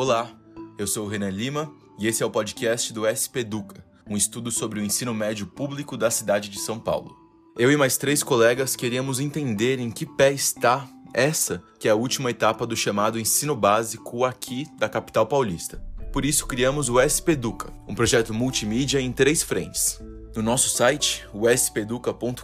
Olá, eu sou o Renan Lima e esse é o podcast do SP Educa, um estudo sobre o ensino médio público da cidade de São Paulo. Eu e mais três colegas queríamos entender em que pé está essa, que é a última etapa do chamado ensino básico aqui da capital paulista. Por isso criamos o SP Educa, um projeto multimídia em três frentes. No nosso site, o speduca.com.br,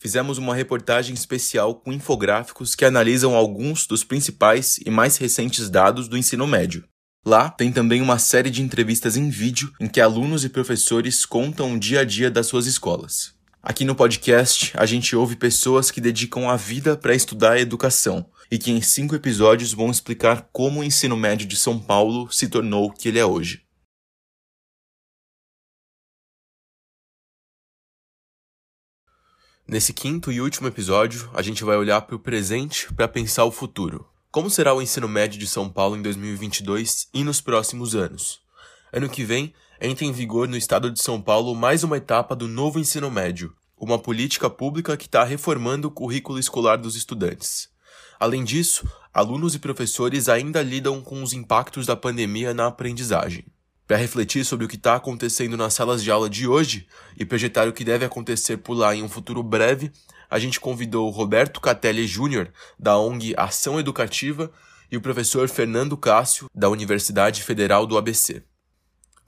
fizemos uma reportagem especial com infográficos que analisam alguns dos principais e mais recentes dados do ensino médio. Lá tem também uma série de entrevistas em vídeo em que alunos e professores contam o dia a dia das suas escolas. Aqui no podcast, a gente ouve pessoas que dedicam a vida para estudar a educação e que em cinco episódios vão explicar como o ensino médio de São Paulo se tornou o que ele é hoje. Nesse quinto e último episódio, a gente vai olhar para o presente para pensar o futuro. Como será o ensino médio de São Paulo em 2022 e nos próximos anos? Ano que vem, entra em vigor no estado de São Paulo mais uma etapa do novo ensino médio, uma política pública que está reformando o currículo escolar dos estudantes. Além disso, alunos e professores ainda lidam com os impactos da pandemia na aprendizagem. Para refletir sobre o que está acontecendo nas salas de aula de hoje e projetar o que deve acontecer por lá em um futuro breve, a gente convidou o Roberto Catelli Júnior, da ONG Ação Educativa, e o professor Fernando Cássio, da Universidade Federal do ABC.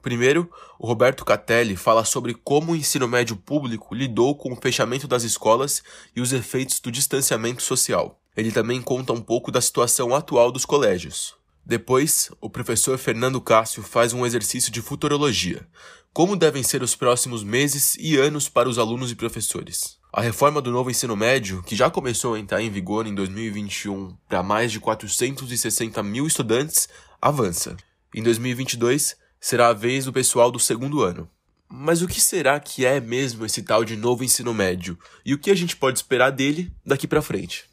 Primeiro, o Roberto Catelli fala sobre como o ensino médio público lidou com o fechamento das escolas e os efeitos do distanciamento social. Ele também conta um pouco da situação atual dos colégios. Depois, o professor Fernando Cássio faz um exercício de futurologia. Como devem ser os próximos meses e anos para os alunos e professores? A reforma do novo ensino médio, que já começou a entrar em vigor em 2021 para mais de 460 mil estudantes, avança. Em 2022, será a vez do pessoal do segundo ano. Mas o que será que é mesmo esse tal de novo ensino médio? E o que a gente pode esperar dele daqui para frente?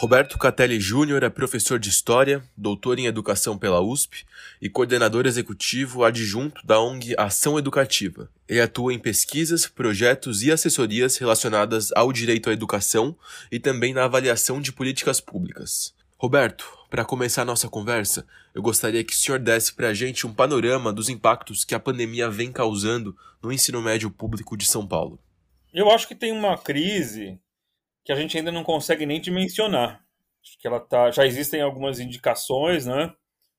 Roberto Catelli Júnior é professor de História, doutor em Educação pela USP e coordenador executivo adjunto da ONG Ação Educativa. Ele atua em pesquisas, projetos e assessorias relacionadas ao direito à educação e também na avaliação de políticas públicas. Roberto, para começar nossa conversa, eu gostaria que o senhor desse para a gente um panorama dos impactos que a pandemia vem causando no ensino médio público de São Paulo. Eu acho que tem uma crise que a gente ainda não consegue nem dimensionar. Acho que ela tá, já existem algumas indicações, né?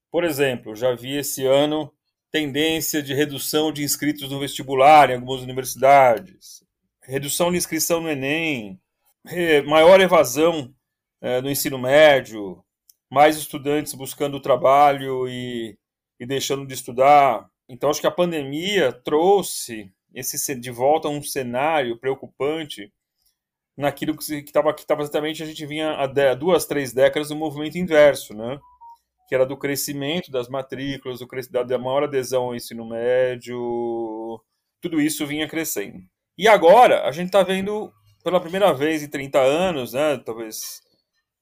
Por exemplo, já vi esse ano tendência de redução de inscritos no vestibular em algumas universidades, redução de inscrição no Enem, maior evasão é, no ensino médio, mais estudantes buscando trabalho e, e deixando de estudar. Então, acho que a pandemia trouxe esse de volta a um cenário preocupante naquilo que estava que exatamente a gente vinha há duas, três décadas do movimento inverso, né? Que era do crescimento das matrículas, do crescimento da maior adesão ao ensino médio, tudo isso vinha crescendo. E agora a gente está vendo pela primeira vez em 30 anos, né? Talvez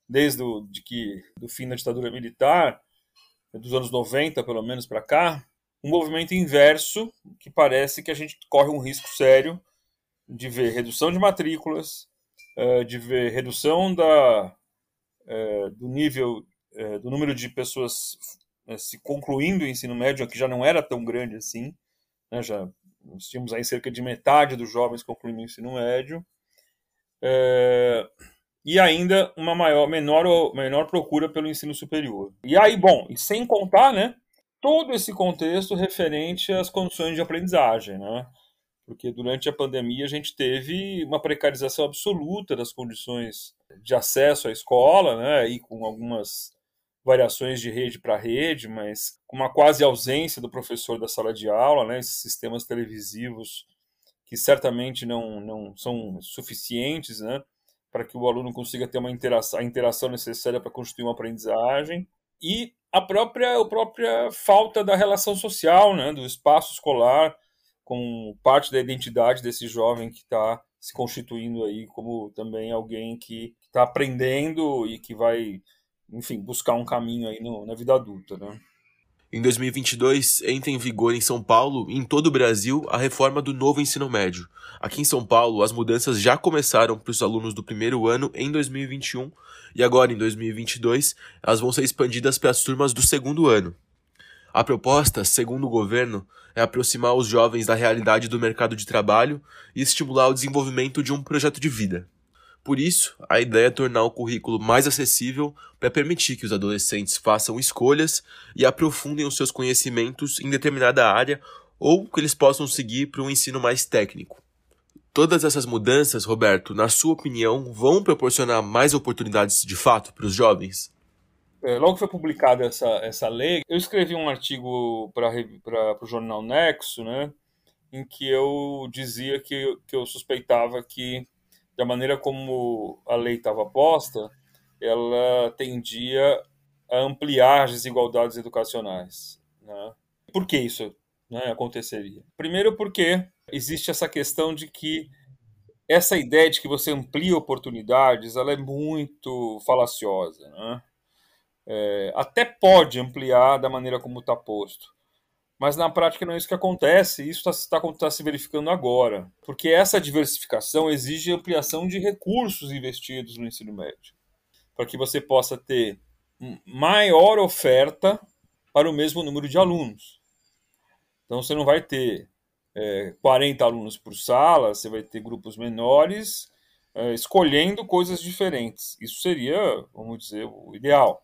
desde o de que do fim da ditadura militar, dos anos 90 pelo menos para cá, um movimento inverso que parece que a gente corre um risco sério de ver redução de matrículas, de ver redução da, eh, do nível, eh, do número de pessoas se concluindo o ensino médio, que já não era tão grande assim, né, já nós tínhamos aí cerca de metade dos jovens concluindo o ensino médio, e ainda uma maior, menor, menor procura pelo ensino superior. E aí, bom, e sem contar, né, todo esse contexto referente às condições de aprendizagem, né, porque durante a pandemia a gente teve uma precarização absoluta das condições de acesso à escola, né, e com algumas variações de rede para rede, mas com uma quase ausência do professor da sala de aula, né, esses sistemas televisivos que certamente não, não são suficientes, né, para que o aluno consiga ter uma interação, a interação necessária para constituir uma aprendizagem. E a própria, a própria falta da relação social, né, do espaço escolar, com parte da identidade desse jovem que está se constituindo aí como também alguém que está aprendendo e que vai, enfim, buscar um caminho aí no, na vida adulta, né? Em 2022, entra em vigor em São Paulo e em todo o Brasil a reforma do novo ensino médio. Aqui em São Paulo, as mudanças já começaram para os alunos do primeiro ano em 2021 e agora em 2022 elas vão ser expandidas para as turmas do segundo ano. A proposta, segundo o governo, é aproximar os jovens da realidade do mercado de trabalho e estimular o desenvolvimento de um projeto de vida. Por isso, a ideia é tornar o currículo mais acessível para permitir que os adolescentes façam escolhas e aprofundem os seus conhecimentos em determinada área ou que eles possam seguir para um ensino mais técnico. Todas essas mudanças, Roberto, na sua opinião, vão proporcionar mais oportunidades de fato para os jovens? É, logo que foi publicada essa, essa lei, eu escrevi um artigo para o jornal Nexo, né, em que eu dizia que, que eu suspeitava que da maneira como a lei estava posta, ela tendia a ampliar as desigualdades educacionais. Né? Por que isso né, aconteceria? Primeiro, porque existe essa questão de que essa ideia de que você amplia oportunidades ela é muito falaciosa. Né? É, até pode ampliar da maneira como está posto, mas na prática não é isso que acontece, isso está tá, tá se verificando agora, porque essa diversificação exige ampliação de recursos investidos no ensino médio, para que você possa ter maior oferta para o mesmo número de alunos. Então você não vai ter é, 40 alunos por sala, você vai ter grupos menores, é, escolhendo coisas diferentes. Isso seria, vamos dizer, o ideal.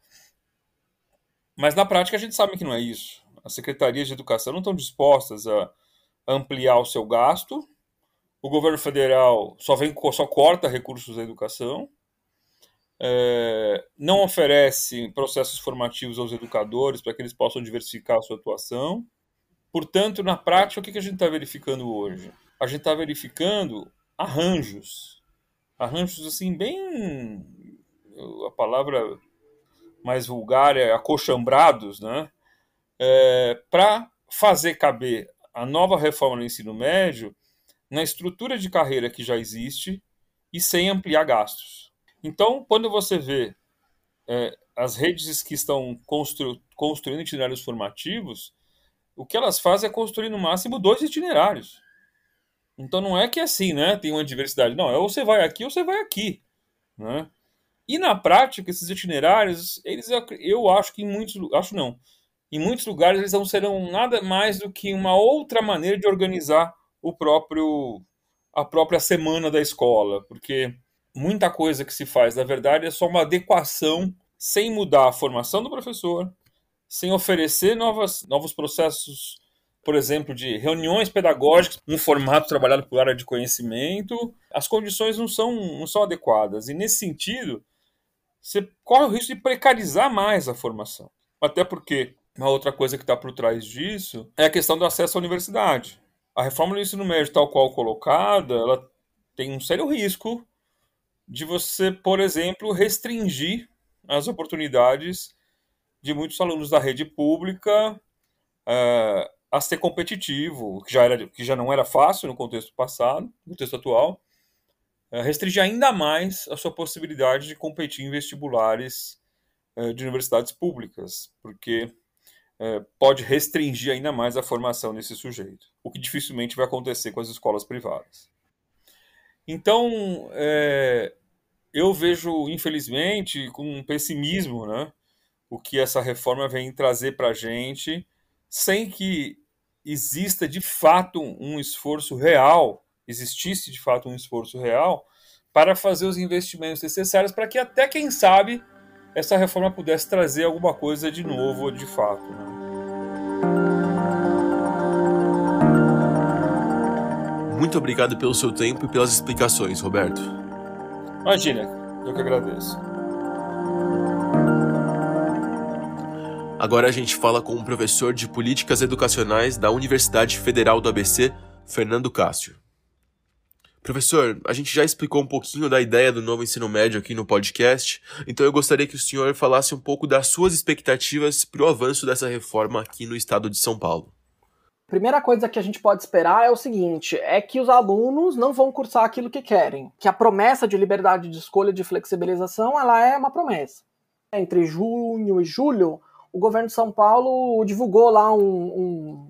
Mas na prática a gente sabe que não é isso as secretarias de educação não estão dispostas a ampliar o seu gasto. O governo federal só vem só corta recursos da educação, é, não oferece processos formativos aos educadores para que eles possam diversificar a sua atuação. Portanto, na prática, o que a gente está verificando hoje? A gente está verificando arranjos, arranjos assim bem, a palavra mais vulgar é acochambrados, né? é, para fazer caber a nova reforma no ensino médio na estrutura de carreira que já existe e sem ampliar gastos. Então, quando você vê é, as redes que estão constru construindo itinerários formativos, o que elas fazem é construir no máximo dois itinerários. Então não é que é assim, né? Tem uma diversidade. Não, é ou você vai aqui ou você vai aqui. Né? E na prática, esses itinerários, eles eu acho que em muitos. Acho não em muitos lugares eles não serão nada mais do que uma outra maneira de organizar o próprio a própria semana da escola, porque muita coisa que se faz, na verdade, é só uma adequação sem mudar a formação do professor, sem oferecer novas, novos processos, por exemplo, de reuniões pedagógicas, um formato trabalhado por área de conhecimento, as condições não são, não são adequadas. E nesse sentido, você corre o risco de precarizar mais a formação. Até porque uma outra coisa que está por trás disso é a questão do acesso à universidade. A reforma do ensino médio, tal qual colocada, ela tem um sério risco de você, por exemplo, restringir as oportunidades de muitos alunos da rede pública uh, a ser competitivo, que já, era, que já não era fácil no contexto passado, no contexto atual, restringir ainda mais a sua possibilidade de competir em vestibulares uh, de universidades públicas, porque é, pode restringir ainda mais a formação desse sujeito, o que dificilmente vai acontecer com as escolas privadas. Então, é, eu vejo, infelizmente, com um pessimismo, né, o que essa reforma vem trazer para a gente, sem que exista de fato um esforço real, existisse de fato um esforço real, para fazer os investimentos necessários para que até quem sabe essa reforma pudesse trazer alguma coisa de novo, de fato. Né? Muito obrigado pelo seu tempo e pelas explicações, Roberto. Imagina, eu que agradeço. Agora a gente fala com um professor de políticas educacionais da Universidade Federal do ABC, Fernando Cássio. Professor, a gente já explicou um pouquinho da ideia do novo ensino médio aqui no podcast, então eu gostaria que o senhor falasse um pouco das suas expectativas para o avanço dessa reforma aqui no estado de São Paulo. Primeira coisa que a gente pode esperar é o seguinte: é que os alunos não vão cursar aquilo que querem. Que a promessa de liberdade de escolha de flexibilização ela é uma promessa. Entre junho e julho, o governo de São Paulo divulgou lá um,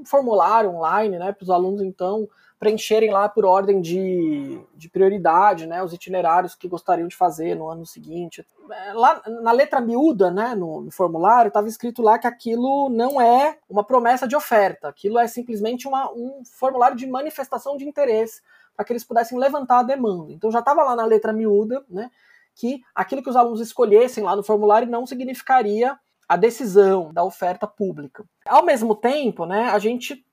um formulário online, né, para os alunos então preencherem lá por ordem de, de prioridade, né, os itinerários que gostariam de fazer no ano seguinte. É, lá na letra miúda, né, no, no formulário, estava escrito lá que aquilo não é uma promessa de oferta, aquilo é simplesmente uma, um formulário de manifestação de interesse para que eles pudessem levantar a demanda. Então já estava lá na letra miúda, né, que aquilo que os alunos escolhessem lá no formulário não significaria a decisão da oferta pública. Ao mesmo tempo, né, a gente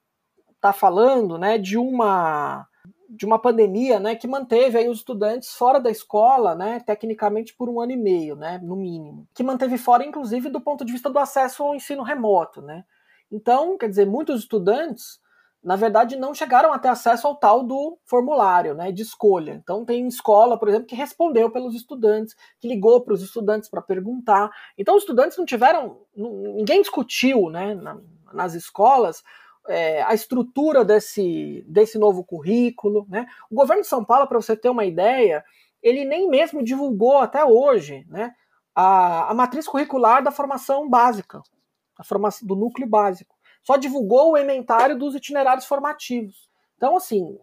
está falando né, de uma de uma pandemia né, que manteve aí os estudantes fora da escola, né, tecnicamente por um ano e meio, né, no mínimo. Que manteve fora, inclusive, do ponto de vista do acesso ao ensino remoto. Né. Então, quer dizer, muitos estudantes, na verdade, não chegaram a ter acesso ao tal do formulário né, de escolha. Então, tem escola, por exemplo, que respondeu pelos estudantes, que ligou para os estudantes para perguntar. Então, os estudantes não tiveram. Ninguém discutiu né, nas escolas é, a estrutura desse, desse novo currículo. Né? O governo de São Paulo, para você ter uma ideia, ele nem mesmo divulgou até hoje né, a, a matriz curricular da formação básica, a formação do núcleo básico. Só divulgou o inventário dos itinerários formativos. Então, assim,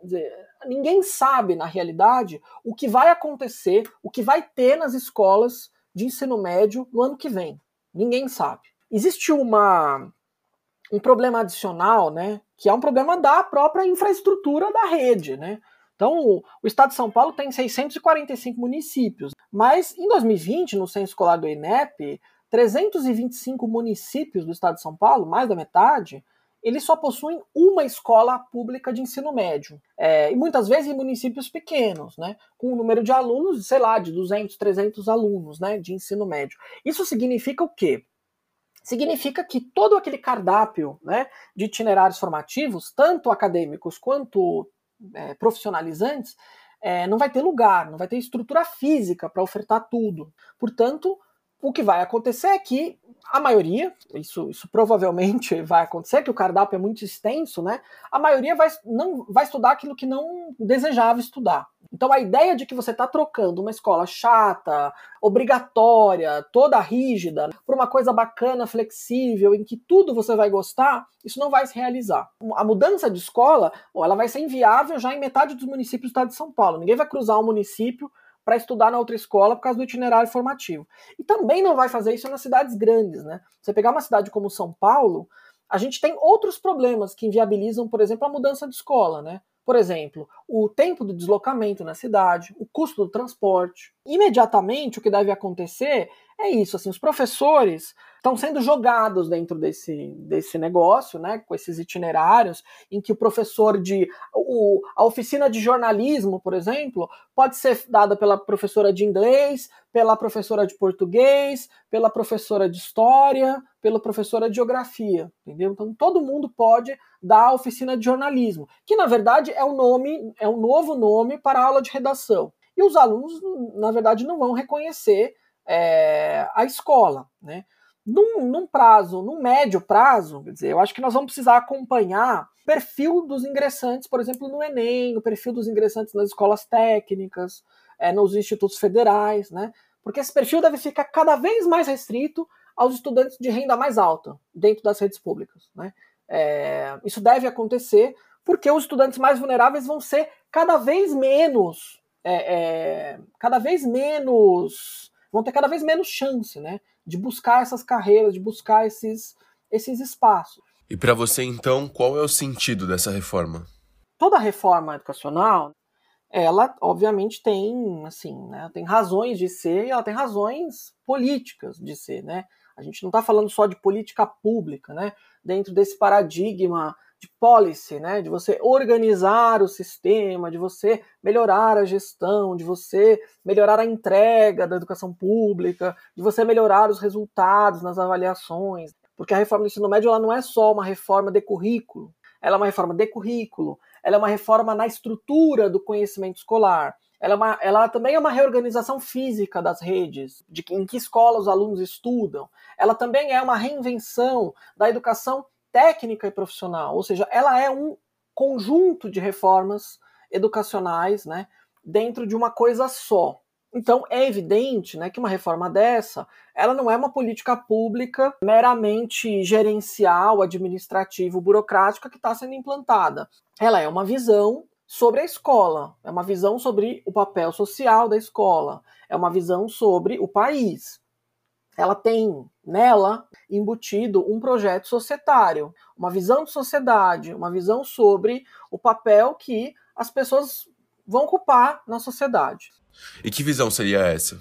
ninguém sabe, na realidade, o que vai acontecer, o que vai ter nas escolas de ensino médio no ano que vem. Ninguém sabe. Existe uma, um problema adicional, né, que é um problema da própria infraestrutura da rede, né? Então, o estado de São Paulo tem 645 municípios, mas em 2020, no censo escolar do INEP, 325 municípios do estado de São Paulo, mais da metade, eles só possuem uma escola pública de ensino médio. É, e muitas vezes em municípios pequenos, né? Com um número de alunos, sei lá, de 200, 300 alunos, né? De ensino médio. Isso significa o quê? Significa que todo aquele cardápio né, de itinerários formativos, tanto acadêmicos quanto é, profissionalizantes, é, não vai ter lugar, não vai ter estrutura física para ofertar tudo. Portanto, o que vai acontecer é que a maioria, isso, isso provavelmente vai acontecer, que o cardápio é muito extenso, né? A maioria vai, não, vai estudar aquilo que não desejava estudar. Então a ideia de que você está trocando uma escola chata, obrigatória, toda rígida, por uma coisa bacana, flexível, em que tudo você vai gostar, isso não vai se realizar. A mudança de escola, ela vai ser inviável já em metade dos municípios do estado de São Paulo. Ninguém vai cruzar um município para estudar na outra escola por causa do itinerário formativo. E também não vai fazer isso nas cidades grandes, né? Você pegar uma cidade como São Paulo, a gente tem outros problemas que inviabilizam, por exemplo, a mudança de escola, né? Por exemplo, o tempo do deslocamento na cidade, o custo do transporte. Imediatamente, o que deve acontecer é isso, assim, os professores estão sendo jogados dentro desse, desse negócio, né, com esses itinerários, em que o professor de. O, a oficina de jornalismo, por exemplo, pode ser dada pela professora de inglês, pela professora de português, pela professora de história, pela professora de geografia, entendeu? Então todo mundo pode dar a oficina de jornalismo, que na verdade é um nome, é um novo nome para a aula de redação. E os alunos, na verdade, não vão reconhecer é, a escola, né? Num, num, prazo, num médio prazo, quer dizer, eu acho que nós vamos precisar acompanhar o perfil dos ingressantes, por exemplo, no Enem, o perfil dos ingressantes nas escolas técnicas, é, nos institutos federais, né? Porque esse perfil deve ficar cada vez mais restrito aos estudantes de renda mais alta dentro das redes públicas, né? É, isso deve acontecer porque os estudantes mais vulneráveis vão ser cada vez menos, é, é cada vez menos vão ter cada vez menos chance, né, de buscar essas carreiras, de buscar esses, esses espaços. E para você, então, qual é o sentido dessa reforma? Toda reforma educacional, ela obviamente tem, assim, né, tem razões de ser e ela tem razões políticas de ser, né? A gente não está falando só de política pública, né? Dentro desse paradigma de policy, né, de você organizar o sistema, de você melhorar a gestão, de você melhorar a entrega da educação pública, de você melhorar os resultados nas avaliações. Porque a reforma do ensino médio ela não é só uma reforma de currículo, ela é uma reforma de currículo, ela é uma reforma na estrutura do conhecimento escolar. Ela, é uma, ela também é uma reorganização física das redes, de em que escola os alunos estudam. Ela também é uma reinvenção da educação técnica e profissional, ou seja, ela é um conjunto de reformas educacionais, né, dentro de uma coisa só. Então é evidente né, que uma reforma dessa ela não é uma política pública meramente gerencial, administrativo, burocrática que está sendo implantada. Ela é uma visão sobre a escola, é uma visão sobre o papel social da escola, é uma visão sobre o país. Ela tem nela embutido um projeto societário, uma visão de sociedade, uma visão sobre o papel que as pessoas vão ocupar na sociedade. E que visão seria essa?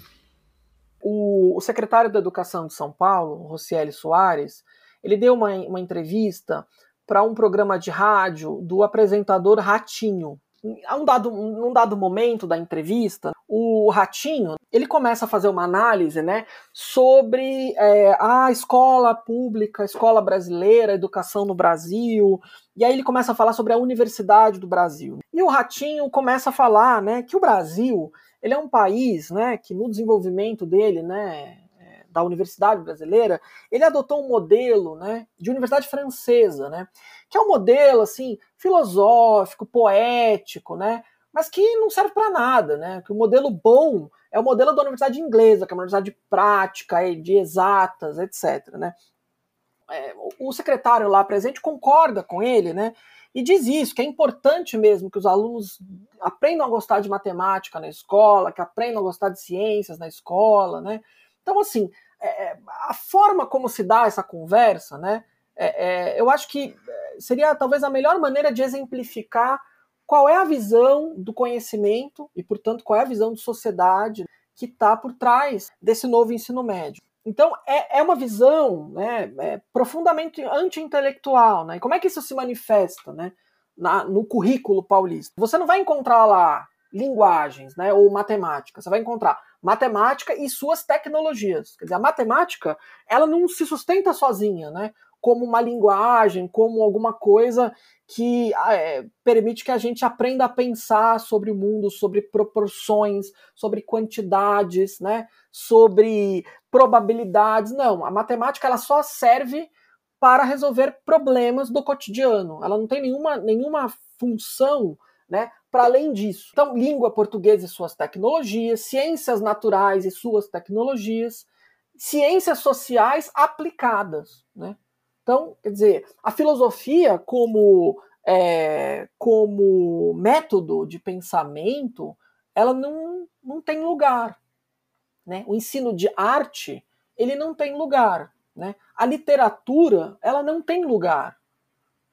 O, o secretário da Educação de São Paulo, Rocieli Soares, ele deu uma, uma entrevista para um programa de rádio do apresentador Ratinho. A um dado, num dado momento da entrevista, o Ratinho ele começa a fazer uma análise né, sobre é, a escola pública, a escola brasileira, a educação no Brasil, e aí ele começa a falar sobre a Universidade do Brasil. E o Ratinho começa a falar né, que o Brasil ele é um país né, que no desenvolvimento dele, né, é, da universidade brasileira, ele adotou um modelo né, de universidade francesa, né, que é um modelo assim filosófico, poético, né, mas que não serve para nada, né? Que o modelo bom é o modelo da universidade inglesa, que é uma universidade prática, de exatas, etc. Né? É, o secretário lá presente concorda com ele, né? E diz isso, que é importante mesmo que os alunos aprendam a gostar de matemática na escola, que aprendam a gostar de ciências na escola, né? Então, assim, é, é a forma como se dá essa conversa, né? É, é, eu acho que é, seria talvez a melhor maneira de exemplificar qual é a visão do conhecimento e, portanto, qual é a visão de sociedade que está por trás desse novo ensino médio. Então, é, é uma visão né, é profundamente anti-intelectual. Né? E como é que isso se manifesta né, na, no currículo paulista? Você não vai encontrar lá linguagens né, ou matemática, você vai encontrar matemática e suas tecnologias. Quer dizer, a matemática ela não se sustenta sozinha, né? Como uma linguagem, como alguma coisa que ah, é, permite que a gente aprenda a pensar sobre o mundo, sobre proporções, sobre quantidades, né? sobre probabilidades. Não, a matemática ela só serve para resolver problemas do cotidiano. Ela não tem nenhuma, nenhuma função né, para além disso. Então, língua portuguesa e suas tecnologias, ciências naturais e suas tecnologias, ciências sociais aplicadas. Né? Então, quer dizer, a filosofia como, é, como método de pensamento, ela não, não tem lugar. Né? O ensino de arte, ele não tem lugar. Né? A literatura, ela não tem lugar.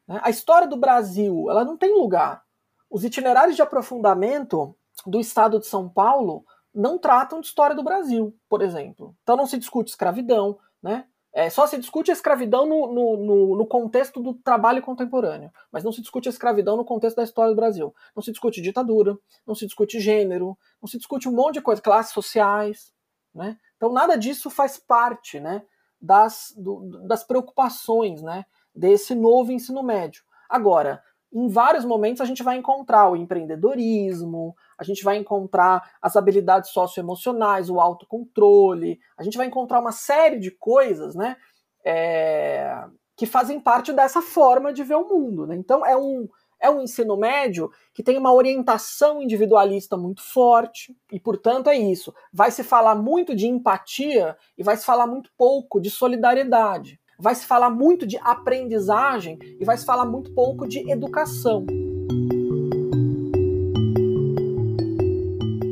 Né? A história do Brasil, ela não tem lugar. Os itinerários de aprofundamento do Estado de São Paulo não tratam de história do Brasil, por exemplo. Então não se discute escravidão, né? É, só se discute a escravidão no, no, no, no, contexto do trabalho contemporâneo, mas não se discute a escravidão no contexto da história do Brasil. Não se discute ditadura, não se discute gênero, não se discute um monte de coisa, classes sociais. Né? Então nada disso faz parte né, das, do, das preocupações né, desse novo ensino médio. Agora, em vários momentos a gente vai encontrar o empreendedorismo, a gente vai encontrar as habilidades socioemocionais, o autocontrole, a gente vai encontrar uma série de coisas, né, é, que fazem parte dessa forma de ver o mundo. Né? Então é um, é um ensino médio que tem uma orientação individualista muito forte, e portanto é isso. Vai se falar muito de empatia e vai se falar muito pouco de solidariedade vai se falar muito de aprendizagem e vai se falar muito pouco de educação.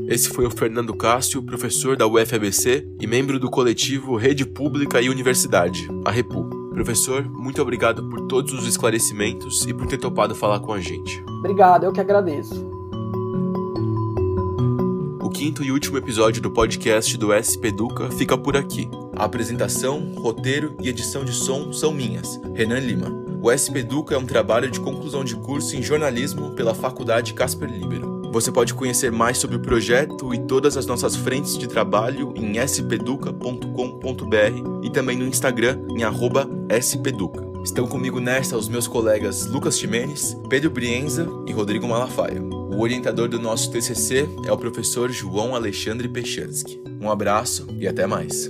Esse foi o Fernando Cássio, professor da UFABC e membro do coletivo Rede Pública e Universidade, a REPU. Professor, muito obrigado por todos os esclarecimentos e por ter topado falar com a gente. Obrigado, eu que agradeço. Quinto e último episódio do podcast do SP Educa fica por aqui. A apresentação, roteiro e edição de som são minhas, Renan Lima. O SP Educa é um trabalho de conclusão de curso em jornalismo pela Faculdade Casper Libero. Você pode conhecer mais sobre o projeto e todas as nossas frentes de trabalho em speduca.com.br e também no Instagram em @speduca. Estão comigo nesta os meus colegas Lucas Ximenes, Pedro Brienza e Rodrigo Malafaia. O orientador do nosso TCC é o professor João Alexandre Pechansky. Um abraço e até mais.